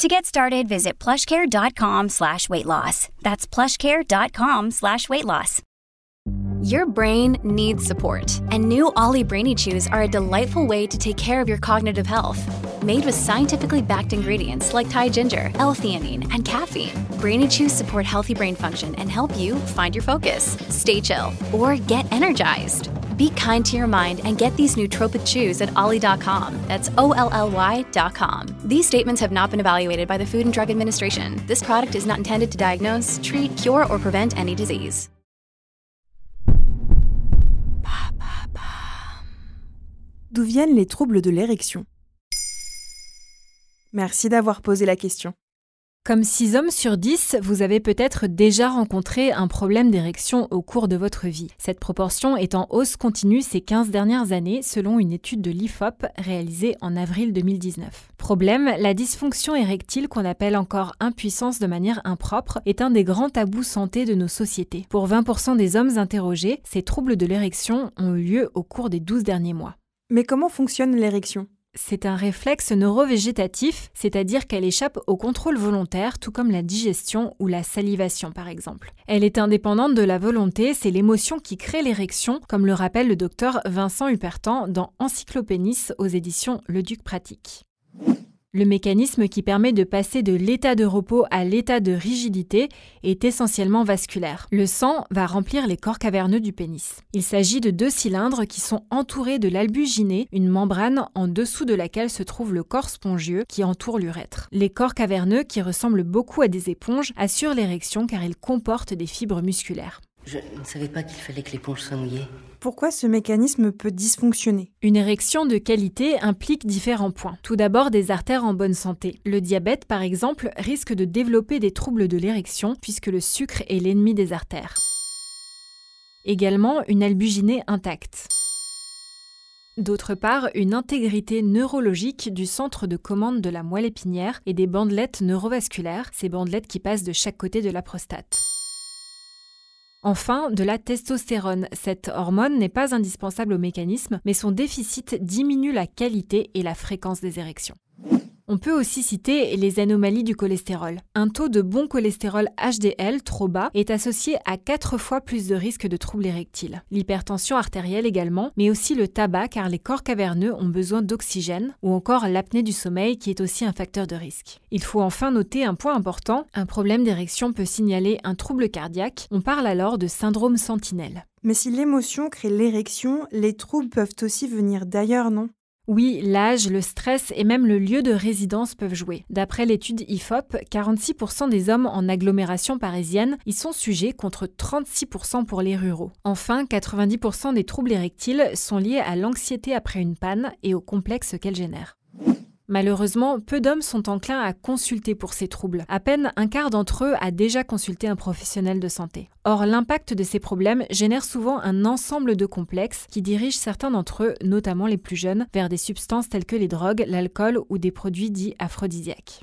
To get started, visit plushcare.com slash weight loss. That's plushcare.com slash weight loss. Your brain needs support, and new Ollie Brainy Chews are a delightful way to take care of your cognitive health. Made with scientifically backed ingredients like Thai ginger, L-theanine, and caffeine, Brainy Chews support healthy brain function and help you find your focus, stay chill, or get energized. Be kind to your mind and get these nootropic chews at ollie.com. That's O L L Y.com. These statements have not been evaluated by the Food and Drug Administration. This product is not intended to diagnose, treat, cure, or prevent any disease. D'où viennent les troubles de l'érection Merci d'avoir posé la question. Comme 6 hommes sur 10, vous avez peut-être déjà rencontré un problème d'érection au cours de votre vie. Cette proportion est en hausse continue ces 15 dernières années selon une étude de l'IFOP réalisée en avril 2019. Problème, la dysfonction érectile qu'on appelle encore impuissance de manière impropre est un des grands tabous santé de nos sociétés. Pour 20% des hommes interrogés, ces troubles de l'érection ont eu lieu au cours des 12 derniers mois. Mais comment fonctionne l'érection? C'est un réflexe neurovégétatif, c'est-à-dire qu'elle échappe au contrôle volontaire, tout comme la digestion ou la salivation par exemple. Elle est indépendante de la volonté, c'est l'émotion qui crée l'érection, comme le rappelle le docteur Vincent Hupertan dans Encyclopénis aux éditions Le Duc Pratique. Le mécanisme qui permet de passer de l'état de repos à l'état de rigidité est essentiellement vasculaire. Le sang va remplir les corps caverneux du pénis. Il s'agit de deux cylindres qui sont entourés de l'albuginée, une membrane en dessous de laquelle se trouve le corps spongieux qui entoure l'urètre. Les corps caverneux, qui ressemblent beaucoup à des éponges, assurent l'érection car ils comportent des fibres musculaires. Je ne savais pas qu'il fallait que l'éponge soit mouillée. Pourquoi ce mécanisme peut dysfonctionner Une érection de qualité implique différents points. Tout d'abord des artères en bonne santé. Le diabète, par exemple, risque de développer des troubles de l'érection puisque le sucre est l'ennemi des artères. Également une albuginée intacte. D'autre part, une intégrité neurologique du centre de commande de la moelle épinière et des bandelettes neurovasculaires, ces bandelettes qui passent de chaque côté de la prostate. Enfin, de la testostérone. Cette hormone n'est pas indispensable au mécanisme, mais son déficit diminue la qualité et la fréquence des érections. On peut aussi citer les anomalies du cholestérol. Un taux de bon cholestérol HDL trop bas est associé à 4 fois plus de risques de troubles érectiles. L'hypertension artérielle également, mais aussi le tabac car les corps caverneux ont besoin d'oxygène, ou encore l'apnée du sommeil qui est aussi un facteur de risque. Il faut enfin noter un point important, un problème d'érection peut signaler un trouble cardiaque, on parle alors de syndrome sentinelle. Mais si l'émotion crée l'érection, les troubles peuvent aussi venir d'ailleurs, non? Oui, l'âge, le stress et même le lieu de résidence peuvent jouer. D'après l'étude IFOP, 46% des hommes en agglomération parisienne y sont sujets contre 36% pour les ruraux. Enfin, 90% des troubles érectiles sont liés à l'anxiété après une panne et au complexe qu'elle génère. Malheureusement, peu d'hommes sont enclins à consulter pour ces troubles. À peine un quart d'entre eux a déjà consulté un professionnel de santé. Or, l'impact de ces problèmes génère souvent un ensemble de complexes qui dirigent certains d'entre eux, notamment les plus jeunes, vers des substances telles que les drogues, l'alcool ou des produits dits aphrodisiaques.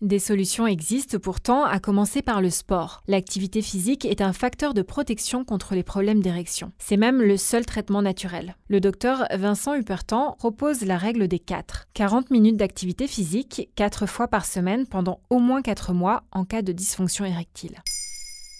Des solutions existent pourtant, à commencer par le sport. L'activité physique est un facteur de protection contre les problèmes d'érection. C'est même le seul traitement naturel. Le docteur Vincent Hupertan propose la règle des 4. 40 minutes d'activité physique, 4 fois par semaine pendant au moins 4 mois en cas de dysfonction érectile.